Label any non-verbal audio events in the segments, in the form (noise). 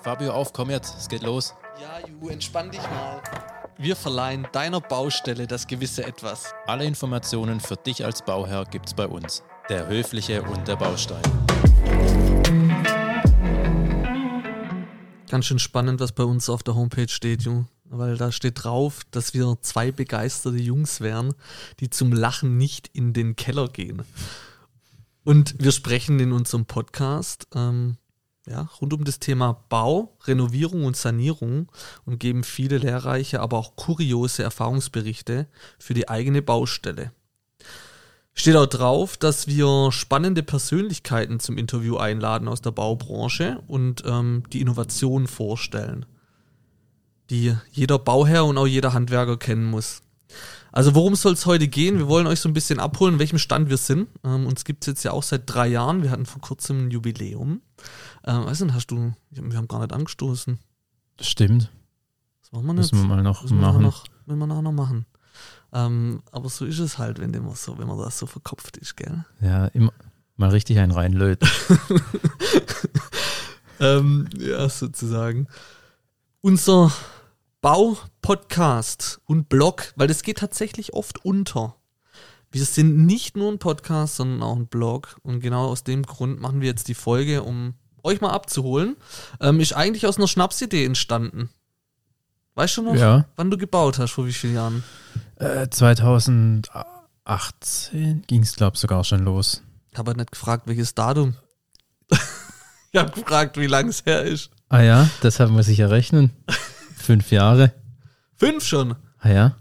Fabio, auf, komm jetzt, es geht los. Ja, Ju, entspann dich mal. Wir verleihen deiner Baustelle das gewisse Etwas. Alle Informationen für dich als Bauherr gibt's bei uns. Der Höfliche und der Baustein. Ganz schön spannend, was bei uns auf der Homepage steht, Ju. Weil da steht drauf, dass wir zwei begeisterte Jungs wären, die zum Lachen nicht in den Keller gehen. Und wir sprechen in unserem Podcast ähm, ja, rund um das Thema Bau, Renovierung und Sanierung und geben viele lehrreiche, aber auch kuriose Erfahrungsberichte für die eigene Baustelle. Steht auch drauf, dass wir spannende Persönlichkeiten zum Interview einladen aus der Baubranche und ähm, die Innovation vorstellen, die jeder Bauherr und auch jeder Handwerker kennen muss. Also worum soll es heute gehen? Wir wollen euch so ein bisschen abholen, in welchem Stand wir sind. Ähm, uns gibt es jetzt ja auch seit drei Jahren. Wir hatten vor kurzem ein Jubiläum. Ähm, weißt du, hast du, wir haben gar nicht angestoßen. Stimmt. Das machen wir Müssen wir mal noch Müssen wir machen. noch, müssen wir nachher noch machen. Ähm, aber so ist es halt, wenn, immer so, wenn man das so verkopft ist, gell? Ja, immer mal richtig einen reinlöten. (laughs) (laughs) ähm, ja, sozusagen. Unser Bau-Podcast und Blog, weil das geht tatsächlich oft unter. Wir sind nicht nur ein Podcast, sondern auch ein Blog. Und genau aus dem Grund machen wir jetzt die Folge, um euch mal abzuholen. Ähm, ist eigentlich aus einer Schnapsidee entstanden. Weißt du noch, Ja. wann du gebaut hast, vor wie vielen Jahren? Äh, 2018 ging es, glaube ich, sogar schon los. Ich habe halt nicht gefragt, welches Datum. (laughs) ich habe gefragt, wie lange es her ist. Ah ja, deshalb muss ich ja rechnen. (laughs) Fünf Jahre. Fünf schon. Ah ja,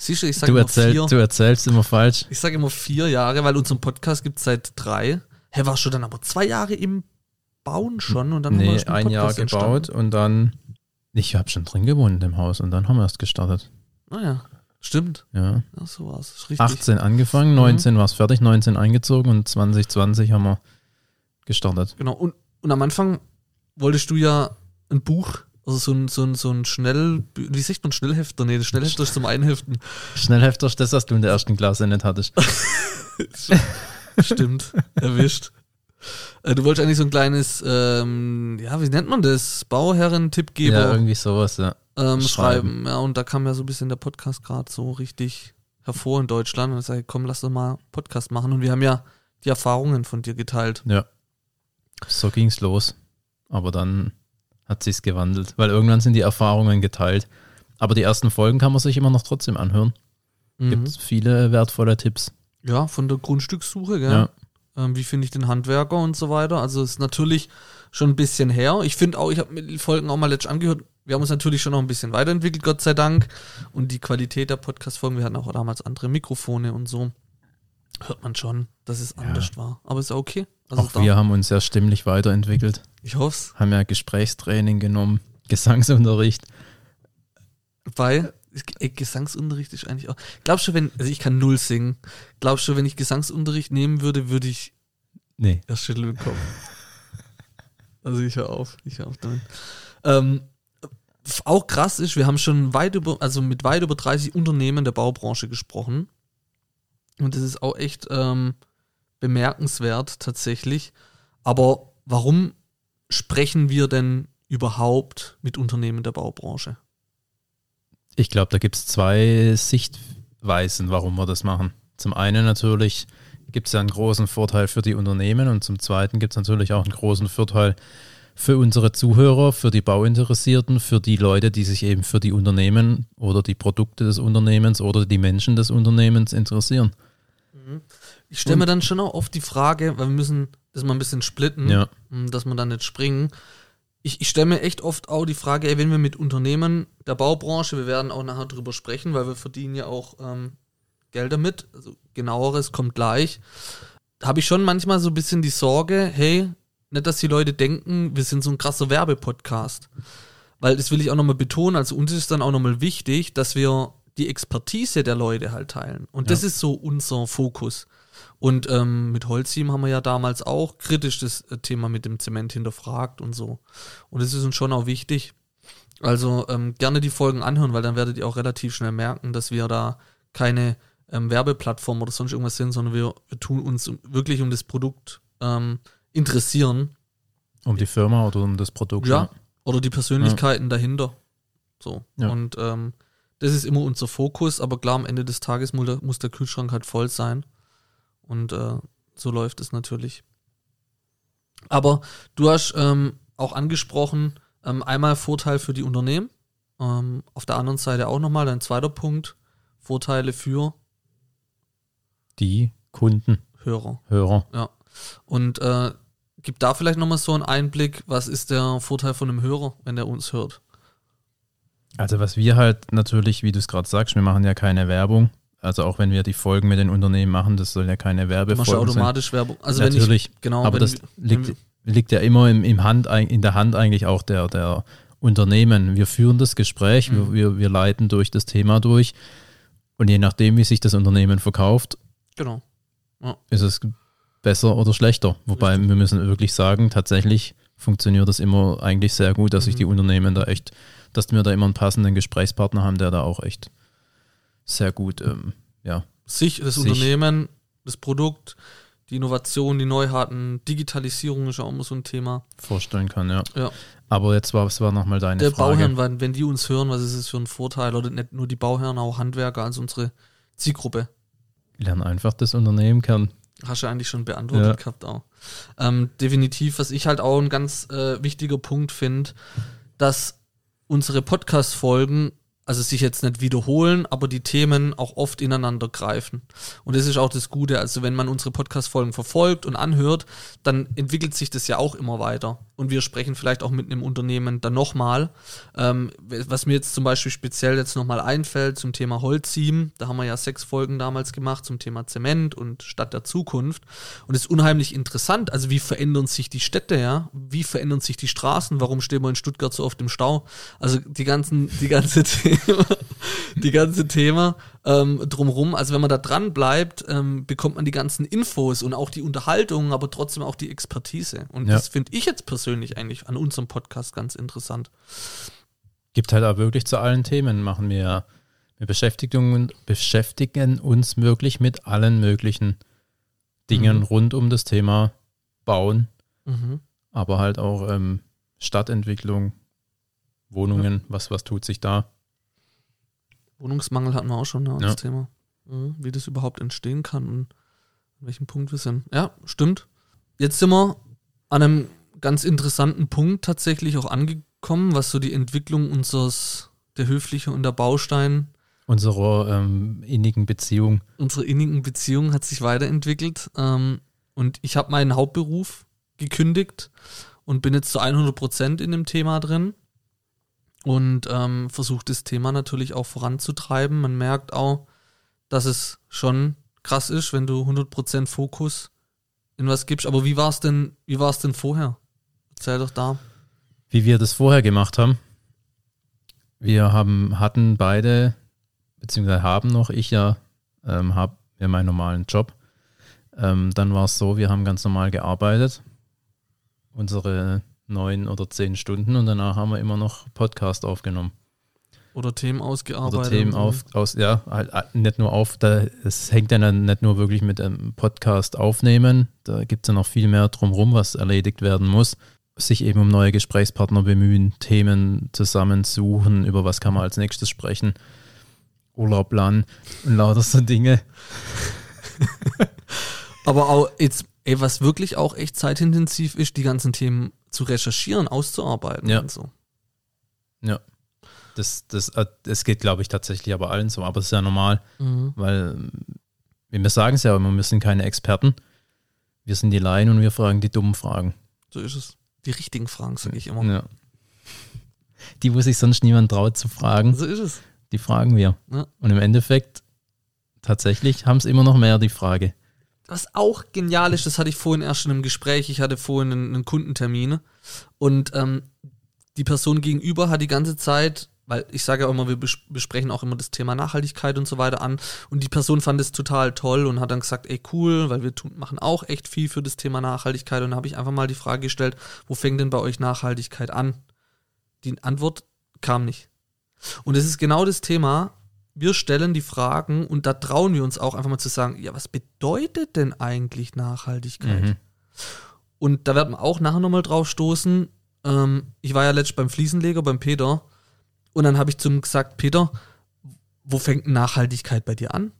Siehst du, ich sage immer erzähl, vier. du erzählst immer falsch. Ich sage immer vier Jahre, weil unseren Podcast gibt es seit drei. Hä, warst du dann aber zwei Jahre im Bauen schon und dann haben wir Nee, erst einen ein Jahr gebaut und dann. Ich habe schon drin gewohnt dem Haus und dann haben wir erst gestartet. Naja, stimmt. Ja. Ja, so war es. Richtig. 18 angefangen, 19 war es fertig, 19 eingezogen und 2020 haben wir gestartet. Genau. Und, und am Anfang wolltest du ja ein Buch, also so ein, so ein, so ein Schnell, wie sagt man Schnellhefter? Nee, Schnellhefter ist zum Einheften. Schnellhefter ist das, was du in der ersten Klasse nicht hattest. (laughs) Stimmt, erwischt. Äh, Du wolltest eigentlich so ein kleines, ähm, ja, wie nennt man das? Bauherren-Tippgeber. Ja, irgendwie sowas, ja. ähm, Schreiben. schreiben. Ja, und da kam ja so ein bisschen der Podcast gerade so richtig hervor in Deutschland. Und ich sage, komm, lass doch mal Podcast machen. Und wir haben ja die Erfahrungen von dir geteilt. Ja. So ging's los. Aber dann hat sich's gewandelt, weil irgendwann sind die Erfahrungen geteilt. Aber die ersten Folgen kann man sich immer noch trotzdem anhören. Mhm. Gibt viele wertvolle Tipps. Ja, von der Grundstückssuche, gell? Ja. Ähm, wie finde ich den Handwerker und so weiter. Also ist natürlich schon ein bisschen her. Ich finde auch, ich habe mir die Folgen auch mal letzt angehört. Wir haben uns natürlich schon noch ein bisschen weiterentwickelt, Gott sei Dank. Und die Qualität der Podcast-Folgen, wir hatten auch damals andere Mikrofone und so. Hört man schon, dass es anders war. Aber ist ja okay. Also Auch wir haben uns ja stimmlich weiterentwickelt. Ich hoffe Haben ja Gesprächstraining genommen, (laughs) Gesangsunterricht. Weil ey, Gesangsunterricht ist eigentlich auch. Glaubst du, wenn, also ich kann null singen, glaubst du, wenn ich Gesangsunterricht nehmen würde, würde ich Nee. erst schütteln bekommen? (laughs) also ich höre auf, ich höre auf damit. Ähm, auch krass ist, wir haben schon weit über, also mit weit über 30 Unternehmen der Baubranche gesprochen. Und das ist auch echt ähm, bemerkenswert tatsächlich. Aber warum sprechen wir denn überhaupt mit Unternehmen der Baubranche? Ich glaube, da gibt es zwei Sichtweisen, warum wir das machen. Zum einen natürlich gibt es ja einen großen Vorteil für die Unternehmen und zum zweiten gibt es natürlich auch einen großen Vorteil für unsere Zuhörer, für die Bauinteressierten, für die Leute, die sich eben für die Unternehmen oder die Produkte des Unternehmens oder die Menschen des Unternehmens interessieren. Ich stelle mir dann schon auch oft die Frage, weil wir müssen das mal ein bisschen splitten, Ja. m, dass wir dann nicht springen. Ich, ich stelle mir echt oft auch die Frage, ey, wenn wir mit Unternehmen der Baubranche, wir werden auch nachher drüber sprechen, weil wir verdienen ja auch ähm, Geld damit, also genaueres kommt gleich, habe ich schon manchmal so ein bisschen die Sorge, hey, nicht, dass die Leute denken, wir sind so ein krasser Werbepodcast. Weil das will ich auch nochmal betonen, also uns ist dann auch nochmal wichtig, dass wir die Expertise der Leute halt teilen. Und das Ja. ist so unser Fokus. Und ähm, mit Holzim haben wir ja damals auch kritisch das äh, Thema mit dem Zement hinterfragt und so. Und das ist uns schon auch wichtig. Also ähm, gerne die Folgen anhören, weil dann werdet ihr auch relativ schnell merken, dass wir da keine ähm, Werbeplattform oder sonst irgendwas sind, sondern wir, wir tun uns wirklich um das Produkt ähm, interessieren. Um die Firma oder um das Produkt. Ja. Oder die Persönlichkeiten dahinter. So. Ja. Und ähm, das ist immer unser Fokus, aber klar, am Ende des Tages muss der Kühlschrank halt voll sein. Und äh, so läuft es natürlich. Aber du hast ähm, auch angesprochen, ähm, einmal Vorteil für die Unternehmen, ähm, auf der anderen Seite auch nochmal ein zweiter Punkt, Vorteile für Die Kunden, Hörer. Hörer. Und äh, gib da vielleicht nochmal so einen Einblick, was ist der Vorteil von einem Hörer, wenn der uns hört? Also was wir halt natürlich, wie du es gerade sagst, wir machen ja keine Werbung. Also auch wenn wir die Folgen mit den Unternehmen machen, das soll ja keine ja Werbefolgen sein. automatisch Werbung. Also natürlich, ich, genau, aber das wir- liegt, liegt ja immer im, im Hand, in der Hand eigentlich auch der, der Unternehmen. Wir führen das Gespräch, Mhm. wir, wir, leiten durch das Thema durch und je nachdem, wie sich das Unternehmen verkauft, Genau. ist es besser oder schlechter. Wobei Richtig. wir müssen wirklich sagen, tatsächlich funktioniert das immer eigentlich sehr gut, dass sich Mhm. die Unternehmen da echt, dass wir da immer einen passenden Gesprächspartner haben, der da auch echt sehr gut, ähm, ja, Sich, das Sich. Unternehmen, das Produkt, die Innovation, die Neuheiten, Digitalisierung ist ja auch immer so ein Thema. vorstellen kann, ja. Ja. Aber jetzt war, was war nochmal deine der Frage? Bauherren, wenn, wenn die uns hören, was ist es für ein Vorteil? Oder nicht nur die Bauherren, auch Handwerker, also unsere Zielgruppe. Lern einfach das Unternehmen kennen. Hast du eigentlich schon beantwortet Ja. gehabt auch. Ähm, definitiv, was ich halt auch ein ganz äh, wichtiger Punkt finde, dass unsere Podcast-Folgen, also sich jetzt nicht wiederholen, aber die Themen auch oft ineinander greifen. Und das ist auch das Gute. Also wenn man unsere Podcast-Folgen verfolgt und anhört, dann entwickelt sich das ja auch immer weiter. Und wir sprechen vielleicht auch mit einem Unternehmen dann nochmal. Ähm, was mir jetzt zum Beispiel speziell jetzt nochmal einfällt zum Thema Holzsieben, da haben wir ja sechs Folgen damals gemacht zum Thema Zement und Stadt der Zukunft. Und es ist unheimlich interessant. Also wie verändern sich die Städte, ja? Wie verändern sich die Straßen? Warum stehen wir in Stuttgart so oft im Stau? Also die ganzen, die ganze (laughs) Thema, (laughs) die ganze Thema ähm, drumrum. Also wenn man da dran bleibt, ähm, bekommt man die ganzen Infos und auch die Unterhaltung, aber trotzdem auch die Expertise. Und Ja. das finde ich jetzt persönlich eigentlich an unserem Podcast ganz interessant. Gibt halt auch wirklich zu allen Themen, machen wir, wir beschäftigen, beschäftigen uns wirklich mit allen möglichen Dingen Mhm. rund um das Thema Bauen, Mhm. aber halt auch ähm, Stadtentwicklung, Wohnungen, was, was tut sich da? Wohnungsmangel hatten wir auch schon, ja, Ja. das Thema. Mhm. Wie das überhaupt entstehen kann und an welchem Punkt wir sind. Ja, stimmt. Jetzt sind wir an einem ganz interessanten Punkt tatsächlich auch angekommen, was so die Entwicklung unseres, der Höfliche und der Baustein, Unserer ähm, innigen Beziehung. unsere innigen Beziehung hat sich weiterentwickelt. Ähm, und ich habe meinen Hauptberuf gekündigt und bin jetzt zu 100 Prozent in dem Thema drin und ähm, versuche das Thema natürlich auch voranzutreiben. Man merkt auch, dass es schon krass ist, wenn du 100 Prozent Fokus in was gibst. Aber wie war es denn, denn vorher? Erzähl doch da. Wie wir das vorher gemacht haben. Wir haben, hatten beide, beziehungsweise haben noch, ich ja, ähm, habe ja meinen normalen Job. Ähm, dann war es so, wir haben ganz normal gearbeitet, unsere neun oder zehn Stunden und danach haben wir immer noch Podcast aufgenommen. Oder Themen ausgearbeitet. Oder Themen auf, aus, ja, halt äh, nicht nur auf, da, es hängt ja dann nicht nur wirklich mit dem Podcast aufnehmen, da gibt es ja noch viel mehr drumherum, was erledigt werden muss. Sich eben um neue Gesprächspartner bemühen, Themen zusammensuchen, über was kann man als nächstes sprechen, Urlaub planen und lauter so Dinge. (laughs) Aber auch jetzt, ey, was wirklich auch echt zeitintensiv ist, die ganzen Themen zu recherchieren, auszuarbeiten Ja. und so. Ja. Das, das, äh, das geht, glaube ich, tatsächlich aber allen so, aber das ist ja normal. Mhm. Weil wir sagen es ja immer, wir sind keine Experten. Wir sind die Laien und wir fragen die dummen Fragen. So ist es. Die richtigen Fragen, sage ich immer. Ja. Die, wo sich sonst niemand traut zu fragen, So ist es. die fragen wir. Ja. Und im Endeffekt, tatsächlich, haben es immer noch mehr die Frage. Was auch genial ist, das hatte ich vorhin erst schon im Gespräch. Ich hatte vorhin einen, einen Kundentermin und ähm, die Person gegenüber hat die ganze Zeit, weil ich sage ja immer, wir bes besprechen auch immer das Thema Nachhaltigkeit und so weiter an. Und die Person fand es total toll und hat dann gesagt, ey cool, weil wir tun, machen auch echt viel für das Thema Nachhaltigkeit. Und da habe ich einfach mal die Frage gestellt, wo fängt denn bei euch Nachhaltigkeit an? Die Antwort kam nicht. Und es ist genau das Thema, wir stellen die Fragen und da trauen wir uns auch einfach mal zu sagen, ja, was bedeutet denn eigentlich Nachhaltigkeit? Mhm. Und da wird man auch nachher nochmal drauf stoßen, ähm, ich war ja letztens beim Fliesenleger, beim Peter, und dann habe ich zum gesagt, Peter, wo fängt Nachhaltigkeit bei dir an?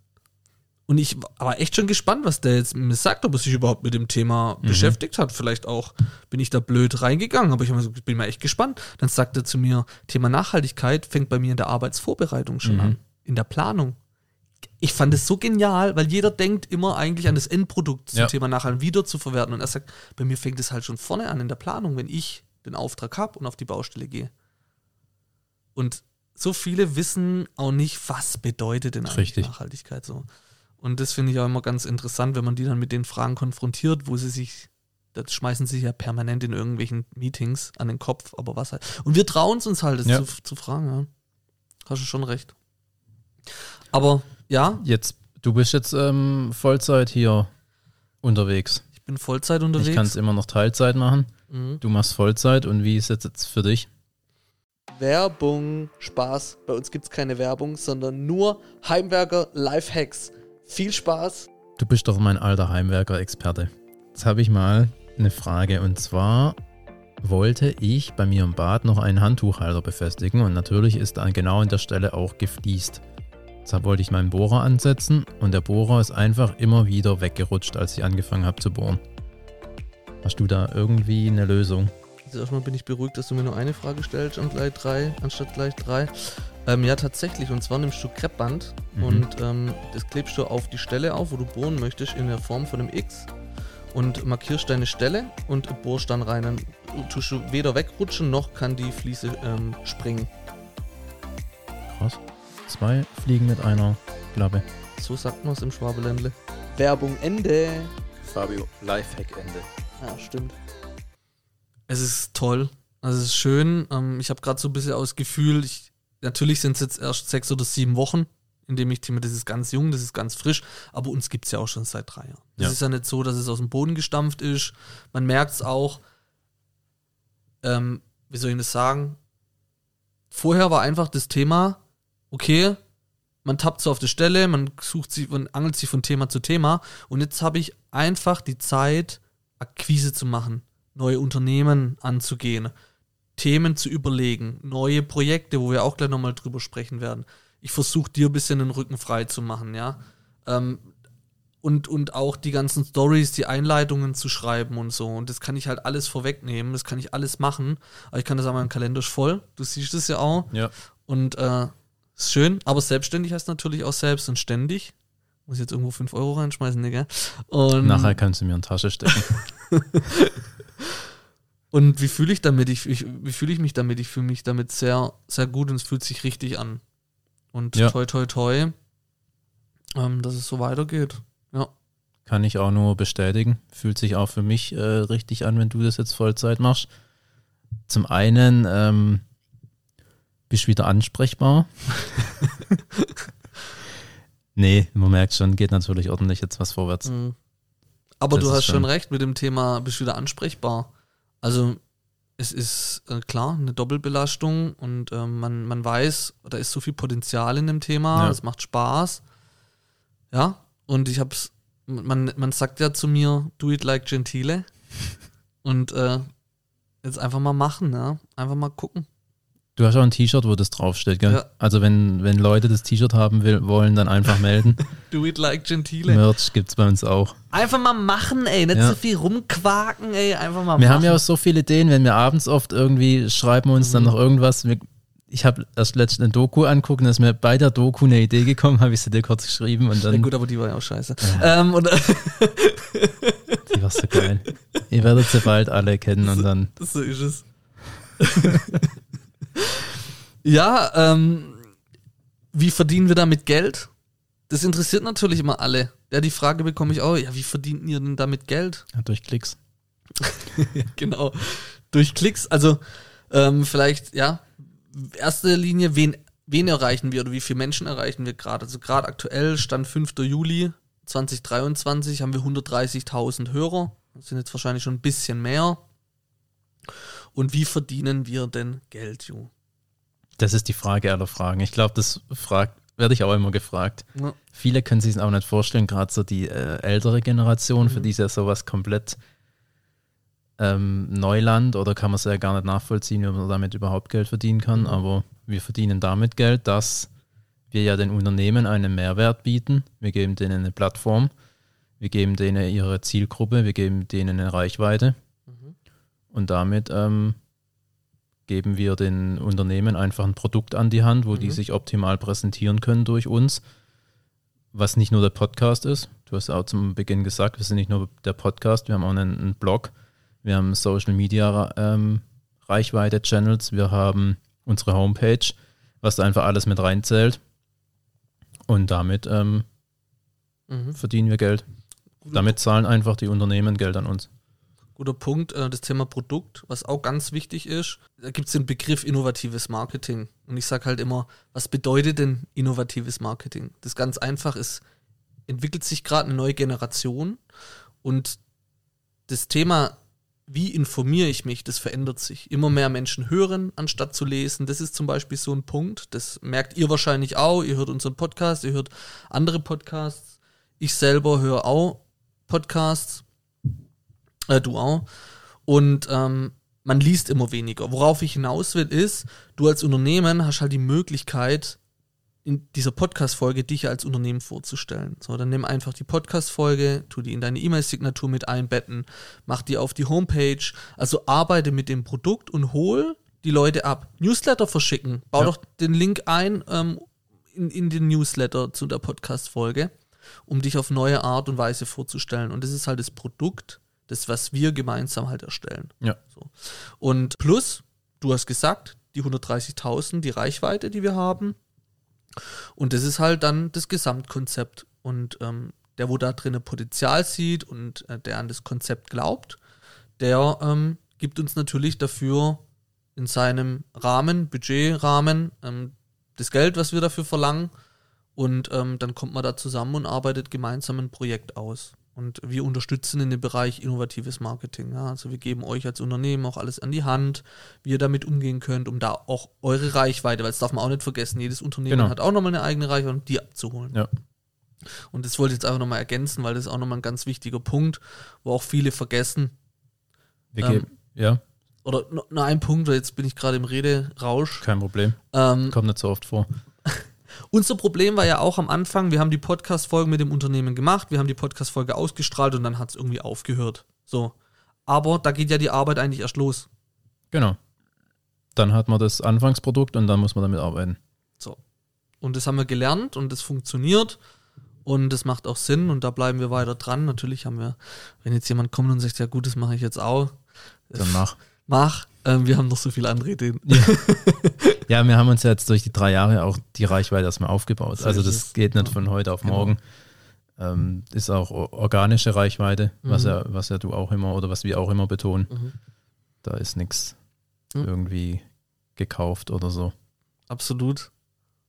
Und ich war echt schon gespannt, was der jetzt mir sagt, ob er sich überhaupt mit dem Thema Mhm. beschäftigt hat. Vielleicht auch bin ich da blöd reingegangen, aber ich bin mal echt gespannt. Dann sagt er zu mir, Thema Nachhaltigkeit fängt bei mir in der Arbeitsvorbereitung schon Mhm. an, in der Planung. Ich fand es so genial, weil jeder denkt immer eigentlich an das Endprodukt zum Ja. Thema nachhaltig wieder zu verwerten. Und er sagt, bei mir fängt es halt schon vorne an in der Planung, wenn ich den Auftrag habe und auf die Baustelle gehe. Und so viele wissen auch nicht, was bedeutet denn eigentlich Richtig. Nachhaltigkeit so. Und das finde ich auch immer ganz interessant, wenn man die dann mit den Fragen konfrontiert, wo sie sich, das schmeißen sie sich ja permanent in irgendwelchen Meetings an den Kopf, aber was halt. Und wir trauen es uns halt, das Ja. zu, zu fragen, ja. Hast du schon recht. Aber ja, Jetzt, du bist jetzt ähm, Vollzeit hier unterwegs. ich bin Vollzeit Ich kann es unterwegs. immer noch Teilzeit machen. Mhm. Du machst Vollzeit und wie ist es jetzt für dich? Werbung, Spaß. Bei uns gibt es keine Werbung, sondern nur Heimwerker Lifehacks. Viel Spaß. Du bist doch mein alter Heimwerker-Experte. Jetzt habe ich mal eine Frage und zwar wollte ich bei mir im Bad noch einen Handtuchhalter befestigen und natürlich ist da genau an der Stelle auch gefliest. Deshalb wollte ich meinen Bohrer ansetzen und der Bohrer ist einfach immer wieder weggerutscht, als ich angefangen habe zu bohren. Hast du da irgendwie eine Lösung? Also erstmal bin ich beruhigt, dass du mir nur eine Frage stellst und gleich drei, anstatt gleich drei. Ähm, ja, tatsächlich. Und zwar nimmst du Kreppband Mhm. und ähm, das klebst du auf die Stelle auf, wo du bohren möchtest, in der Form von einem X. Und markierst deine Stelle und bohrst dann rein. Dann tust du weder wegrutschen, noch kann die Fliese ähm, springen. Zwei Fliegen mit einer Klappe. So sagt man es im Schwabeländle. Werbung Ende. Fabio, Lifehack Ende. Ja, stimmt. Es ist toll. Also es ist schön. Ähm, ich habe gerade so ein bisschen aus Gefühl, ich, natürlich sind es jetzt erst sechs oder sieben Wochen, in dem ich Thema, das ist ganz jung, das ist ganz frisch, aber uns gibt es ja auch schon seit drei Jahren. Es Ja. ist ja nicht so, dass es aus dem Boden gestampft ist. Man merkt es auch, ähm, wie soll ich das sagen? Vorher war einfach das Thema, okay, man tappt so auf die Stelle, man sucht sich, man angelt sich von Thema zu Thema und jetzt habe ich einfach die Zeit, Akquise zu machen, neue Unternehmen anzugehen, Themen zu überlegen, neue Projekte, wo wir auch gleich nochmal drüber sprechen werden. Ich versuche dir ein bisschen den Rücken frei zu machen, ja. Ähm, und, und auch die ganzen Stories, die Einleitungen zu schreiben und so. Und das kann ich halt alles vorwegnehmen, das kann ich alles machen. Aber ich kann das auch, mein Kalender voll. Du siehst es ja auch. Ja. Und äh, ist schön, aber selbstständig heißt natürlich auch selbst und ständig. Muss ich jetzt irgendwo 5 Euro reinschmeißen, Digga. Und, Nachher kannst du mir in die Tasche stecken. (laughs) und wie fühle ich damit? Ich, ich, wie fühle ich mich damit? Ich fühle mich damit sehr, sehr gut und es fühlt sich richtig an. Und Ja. toi, toi, toi, ähm, dass es so weitergeht. Ja. Kann ich auch nur bestätigen. Fühlt sich auch für mich äh, richtig an, wenn du das jetzt Vollzeit machst. Zum einen ähm, bist wieder ansprechbar. (laughs) nee, man merkt schon, geht natürlich ordentlich jetzt was vorwärts. Mhm. Aber Das du hast schon recht mit dem Thema, bist wieder ansprechbar. Also es ist äh, klar eine Doppelbelastung und ähm, man, man weiß, da ist so viel Potenzial in dem Thema, Ja. es macht Spaß. Ja, und ich hab's, man, man sagt ja zu mir, do it like Gentile. und äh, jetzt einfach mal machen, ja. Einfach mal gucken. Du hast auch ein T-Shirt, wo das draufsteht, gell? Ja. Also wenn, wenn Leute das T-Shirt haben will, wollen, dann einfach melden. (laughs) Do it like Gentile. Merch gibt's bei uns auch. Einfach mal machen, ey. Nicht Ja. so viel rumquaken, ey. Einfach mal Wir machen. haben ja auch so viele Ideen, wenn wir abends oft irgendwie schreiben uns Mhm. dann noch irgendwas. Wir, ich habe erst letztens eine Doku angucken, da ist mir bei der Doku eine Idee gekommen, (laughs) habe ich sie dir kurz geschrieben und ja, dann, gut, aber die war ja auch scheiße. Ähm, und, (laughs) die war so geil. Ihr werdet sie bald alle kennen und dann, So ist es. Ja, ähm, wie verdienen wir damit Geld? Das interessiert natürlich immer alle. Ja, die Frage bekomme ich auch. Ja, wie verdient ihr denn damit Geld? ja, durch Klicks. (laughs) genau. Durch Klicks. Also, ähm, vielleicht, ja, erste Linie, wen, wen erreichen wir oder wie viele Menschen erreichen wir gerade? Also, gerade aktuell, Stand 5. Juli 2023, haben wir 130.000 Hörer. Das sind jetzt wahrscheinlich schon ein bisschen mehr. Und wie verdienen wir denn Geld, Ju? Das ist die Frage aller Fragen. Ich glaube, das fragt, werde ich auch immer gefragt. Ja. Viele können sich es auch nicht vorstellen, gerade so die äh, ältere Generation, Mhm. für die ist ja sowas komplett ähm, Neuland oder kann man es ja gar nicht nachvollziehen, wie man damit überhaupt Geld verdienen kann. Aber wir verdienen damit Geld, dass wir ja den Unternehmen einen Mehrwert bieten. Wir geben denen eine Plattform, wir geben denen ihre Zielgruppe, wir geben denen eine Reichweite. Und damit ähm, geben wir den Unternehmen einfach ein Produkt an die Hand, wo die Mhm. sich optimal präsentieren können durch uns. Was nicht nur der Podcast ist. Du hast auch zum Beginn gesagt, wir sind nicht nur der Podcast, wir haben auch einen, einen Blog, wir haben Social Media ähm, Reichweite Channels, wir haben unsere Homepage, was da einfach alles mit reinzählt. Und damit ähm, Mhm. verdienen wir Geld. Damit zahlen einfach die Unternehmen Geld an uns. Guter Punkt, äh, das Thema Produkt, was auch ganz wichtig ist. Da gibt es den Begriff innovatives Marketing. Und ich sage halt immer, was bedeutet denn innovatives Marketing? Das ist ganz einfach, es entwickelt sich gerade eine neue Generation und das Thema, wie informiere ich mich, das verändert sich. Immer mehr Menschen hören, anstatt zu lesen. Das ist zum Beispiel so ein Punkt. Das merkt ihr wahrscheinlich auch. Ihr hört unseren Podcast, ihr hört andere Podcasts. Ich selber höre auch Podcasts. Äh, du auch. Und ähm, man liest immer weniger. Worauf ich hinaus will, ist, du als Unternehmen hast halt die Möglichkeit, in dieser Podcast-Folge dich als Unternehmen vorzustellen. So, dann nimm einfach die Podcast-Folge, tu die in deine E-Mail-Signatur mit einbetten, mach die auf die Homepage, also arbeite mit dem Produkt und hol die Leute ab. Newsletter verschicken. Bau Ja. doch den Link ein ähm, in, in den Newsletter zu der Podcast-Folge, um dich auf neue Art und Weise vorzustellen. Und das ist halt das Produkt, das, was wir gemeinsam halt erstellen. Ja. So. Und plus, du hast gesagt, die 130.000, die Reichweite, die wir haben. Und das ist halt dann das Gesamtkonzept. Und ähm, der, wo da drin Potenzial sieht und äh, der an das Konzept glaubt, der ähm, gibt uns natürlich dafür in seinem Rahmen, Budgetrahmen, ähm, das Geld, was wir dafür verlangen. Und ähm, dann kommt man da zusammen und arbeitet gemeinsam ein Projekt aus. Und wir unterstützen in dem Bereich innovatives Marketing. Ja? Also wir geben euch als Unternehmen auch alles an die Hand, wie ihr damit umgehen könnt, um da auch eure Reichweite, weil das darf man auch nicht vergessen, jedes Unternehmen Genau. hat auch nochmal eine eigene Reichweite, um die abzuholen. Ja. Und das wollte ich jetzt einfach nochmal ergänzen, weil das ist auch nochmal ein ganz wichtiger Punkt, wo auch viele vergessen. Wir Ähm, geben, ja, Oder noch ein Punkt, weil jetzt bin ich gerade im Rederausch. kein Problem. Ähm, Kommt nicht so oft vor. Unser Problem war ja auch am Anfang, wir haben die Podcast-Folge mit dem Unternehmen gemacht, wir haben die Podcast-Folge ausgestrahlt und dann hat es irgendwie aufgehört. So. Aber da geht ja die Arbeit eigentlich erst los. Genau. Dann hat man das Anfangsprodukt und dann muss man damit arbeiten. So. Und das haben wir gelernt und das funktioniert und das macht auch Sinn und da bleiben wir weiter dran. Natürlich haben wir, wenn jetzt jemand kommt und sagt, ja gut, das mache ich jetzt auch, Dann mach. mach. Ähm, wir haben noch so viele andere Ideen. Ja, (laughs) wir haben uns ja jetzt durch die drei Jahre auch die Reichweite erstmal aufgebaut. So also das geht nicht Ja. von heute auf Genau. morgen. Ähm, ist auch organische Reichweite, was, Mhm. ja, was ja du auch immer oder was wir auch immer betonen. Mhm. Da ist nichts Mhm. irgendwie gekauft oder so. Absolut.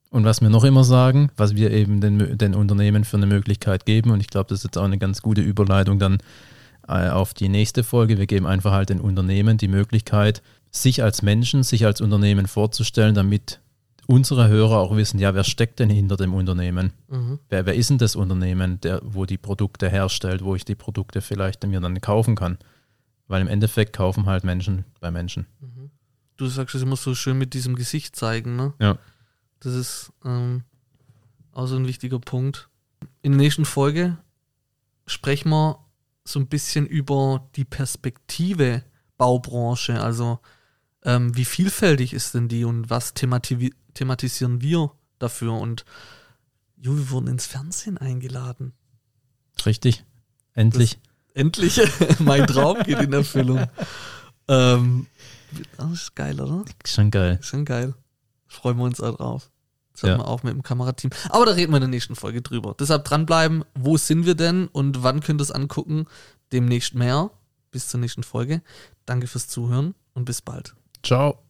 Und was wir noch immer sagen, was wir eben den, den Unternehmen für eine Möglichkeit geben, und ich glaube, das ist jetzt auch eine ganz gute Überleitung dann äh, auf die nächste Folge. Wir geben einfach halt den Unternehmen die Möglichkeit, sich als Menschen, sich als Unternehmen vorzustellen, damit unsere Hörer auch wissen, ja, wer steckt denn hinter dem Unternehmen? Mhm. Wer, wer ist denn das Unternehmen, der, wo die Produkte herstellt, wo ich die Produkte vielleicht mir dann kaufen kann? Weil im Endeffekt kaufen halt Menschen bei Menschen. Du sagst es immer so schön mit diesem Gesicht zeigen, ne? Ja. Das ist ähm, auch so ein wichtiger Punkt. In der nächsten Folge sprechen wir so ein bisschen über die Perspektive Baubranche. Also ähm, wie vielfältig ist denn die und was themati thematisieren wir dafür? Und jo, wir wurden ins Fernsehen eingeladen. Richtig? Endlich? Endlich, (laughs) mein Traum geht in Erfüllung. ähm, das ist geil, oder? Schon geil. Schon geil. Freuen wir uns auch drauf. Das Ja. hatten wir auch mit dem Kamerateam. Aber da reden wir in der nächsten Folge drüber. Deshalb dranbleiben. Wo sind wir denn und wann könnt ihr es angucken? Demnächst mehr. Bis zur nächsten Folge. Danke fürs Zuhören und bis bald. Ciao.